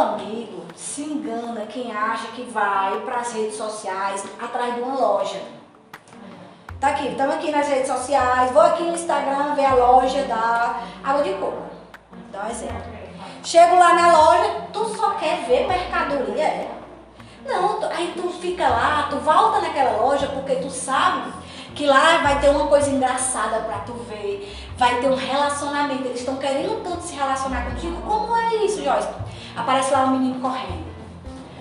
amigo, se engana quem acha que vai para as redes sociais atrás de uma loja. Tá aqui, estamos aqui nas redes sociais, vou aqui no Instagram ver a loja da água de coco. Dá um exemplo. Chego lá na loja, tu só quer ver mercadoria, é? Não, aí tu fica lá, tu volta naquela loja porque tu sabe que lá vai ter uma coisa engraçada para tu ver, vai ter um relacionamento, eles estão querendo tanto se relacionar contigo. Como é isso, Joyce? Aparece lá um menino correndo.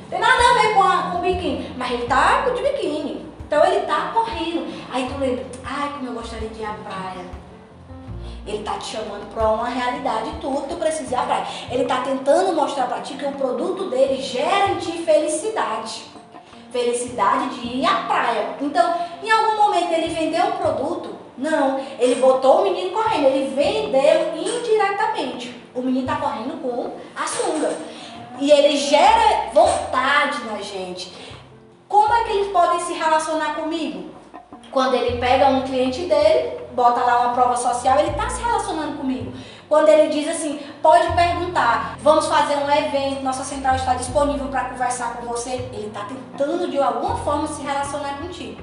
Tem nada a ver com, a, com o biquíni, mas ele tá de biquíni. Então ele tá correndo. Aí tu lembra, ai como eu gostaria de ir à praia. Ele tá te chamando para uma realidade tua que tu precisa ir à praia. Ele tá tentando mostrar para ti que o produto dele gera em ti felicidade. Felicidade de ir à praia. Então, em algum momento ele vendeu um produto? Não. Ele botou o menino correndo. Ele vendeu indiretamente. O menino tá correndo com a. E ele gera vontade na gente. Como é que eles podem se relacionar comigo? Quando ele pega um cliente dele, bota lá uma prova social, ele está se relacionando comigo. Quando ele diz assim, pode perguntar, vamos fazer um evento, nossa central está disponível para conversar com você, ele está tentando de alguma forma se relacionar contigo.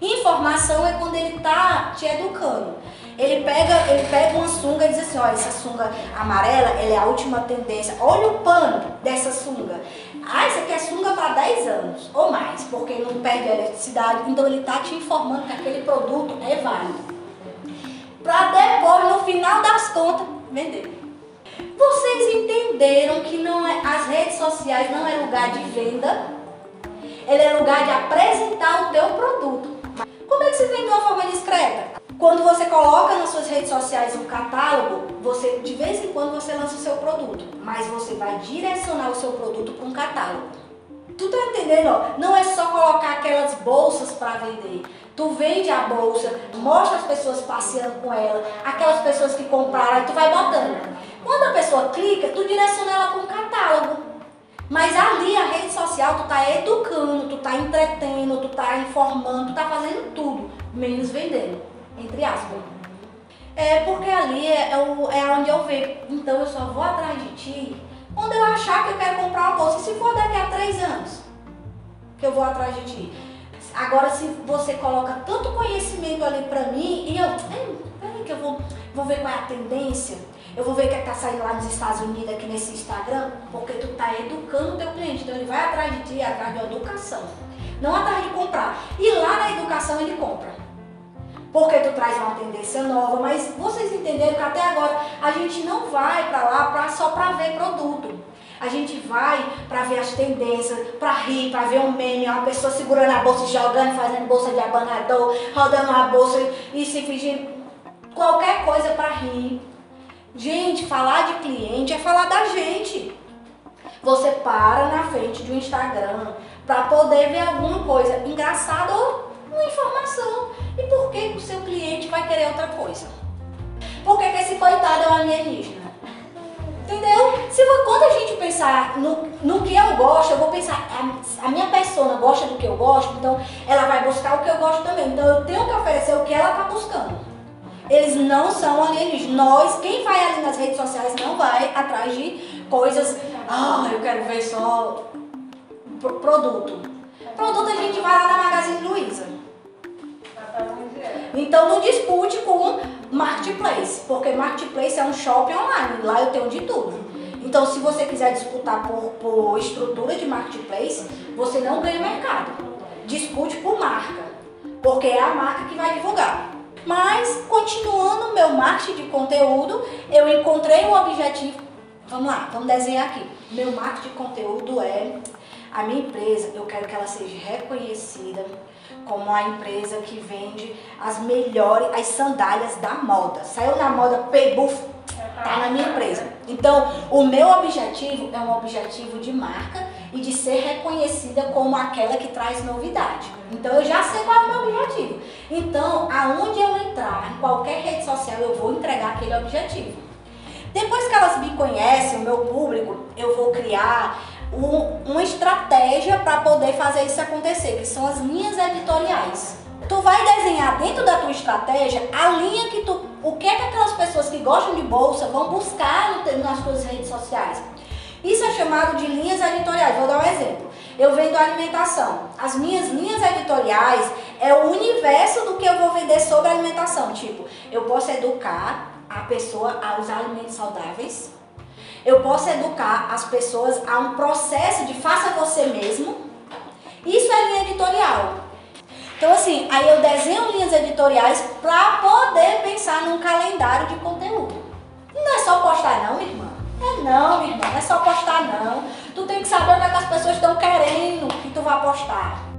Informação é quando ele está te educando. Ele pega, ele pega uma sunga e diz assim, olha, essa sunga amarela, ela é a última tendência. Olha o pano dessa sunga. Ah, isso aqui é sunga para 10 anos ou mais, porque não perde a eletricidade. Então ele está te informando que aquele produto é válido. Para depois, no final das contas, vender. Vocês entenderam que não é, as redes sociais não é lugar de venda? Ele é lugar de apresentar o teu produto. Como é que você vende de uma forma discreta? Quando você coloca redes sociais um catálogo, você de vez em quando você lança o seu produto, mas você vai direcionar o seu produto para um catálogo. Tu tá entendendo? Não é só colocar aquelas bolsas para vender. Tu vende a bolsa, mostra as pessoas passeando com ela, aquelas pessoas que compraram, aí tu vai botando. Quando a pessoa clica, tu direciona ela para um catálogo. Mas ali a rede social tu tá educando, tu tá entretendo, tu tá informando, tu tá fazendo tudo, menos vendendo, entre aspas. É porque ali é, é, o, é onde eu vejo. Então eu só vou atrás de ti quando eu achar que eu quero comprar uma bolsa. Se for daqui a três anos que eu vou atrás de ti. Agora se você coloca tanto conhecimento ali pra mim e eu. Peraí que eu vou, vou ver qual é a tendência eu vou ver o que é está saindo lá nos Estados Unidos, aqui nesse Instagram, porque tu está educando o teu cliente. Então ele vai atrás de ti, atrás de educação. Não atrás de comprar. E lá na educação ele compra. Porque tu traz uma tendência nova, mas vocês entenderam que até agora a gente não vai para lá pra, só para ver produto. A gente vai para ver as tendências, para rir, para ver um meme, uma pessoa segurando a bolsa, jogando, fazendo bolsa de abanador, rodando a bolsa e se fingindo qualquer coisa para rir. Gente, falar de cliente é falar da gente. Você para na frente de um Instagram para poder ver alguma coisa engraçada ou uma informação. Por que o seu cliente vai querer outra coisa? Por que, que esse coitado é um alienígena? Entendeu? Se quando a gente pensar no, no que eu gosto, eu vou pensar, a, a minha pessoa gosta do que eu gosto, então ela vai buscar o que eu gosto também. Então eu tenho que oferecer o que ela está buscando eles não são alienígenas. Nós, quem vai ali nas redes sociais, não vai atrás de coisas. Ah, eu quero ver só produto. Produto a gente vai lá na Magazine Luiza. Então não dispute com marketplace, porque marketplace é um shopping online, lá eu tenho de tudo. Então se você quiser disputar por, por estrutura de marketplace, você não ganha mercado. Dispute por marca, porque é a marca que vai divulgar. Mas, continuando meu marketing de conteúdo, eu encontrei um objetivo. Vamos lá, vamos desenhar aqui. Meu marketing de conteúdo é a minha empresa, eu quero que ela seja reconhecida como a empresa que vende as melhores, as sandálias da moda. Saiu na moda, pegou, tá na minha empresa. Então, o meu objetivo é um objetivo de marca e de ser reconhecida como aquela que traz novidade. Então eu já sei qual é o meu objetivo. Então, aonde eu entrar, em qualquer rede social, eu vou entregar aquele objetivo. Depois que elas me conhecem, o meu público, eu vou criar um, uma estratégia para poder fazer isso acontecer, que são as linhas editoriais. Tu vai desenhar dentro da tua estratégia a linha que tu, o que é que aquelas pessoas que gostam de bolsa vão buscar nas tuas redes sociais. Isso é chamado de linhas editoriais. Vou dar um exemplo. Eu vendo alimentação. As minhas linhas editoriais é o universo do que eu vou vender sobre alimentação. Tipo, eu posso educar a pessoa a usar alimentos saudáveis. Eu posso educar as pessoas a um processo de faça você mesmo. Isso é linha editorial. Então, assim, aí eu desenho linhas editoriais para poder pensar num calendário de conteúdo. Não é só postar, não, minha irmã. É não, minha irmã, não é só postar, não. Tu tem que saber onde é que as pessoas estão querendo que tu vá postar.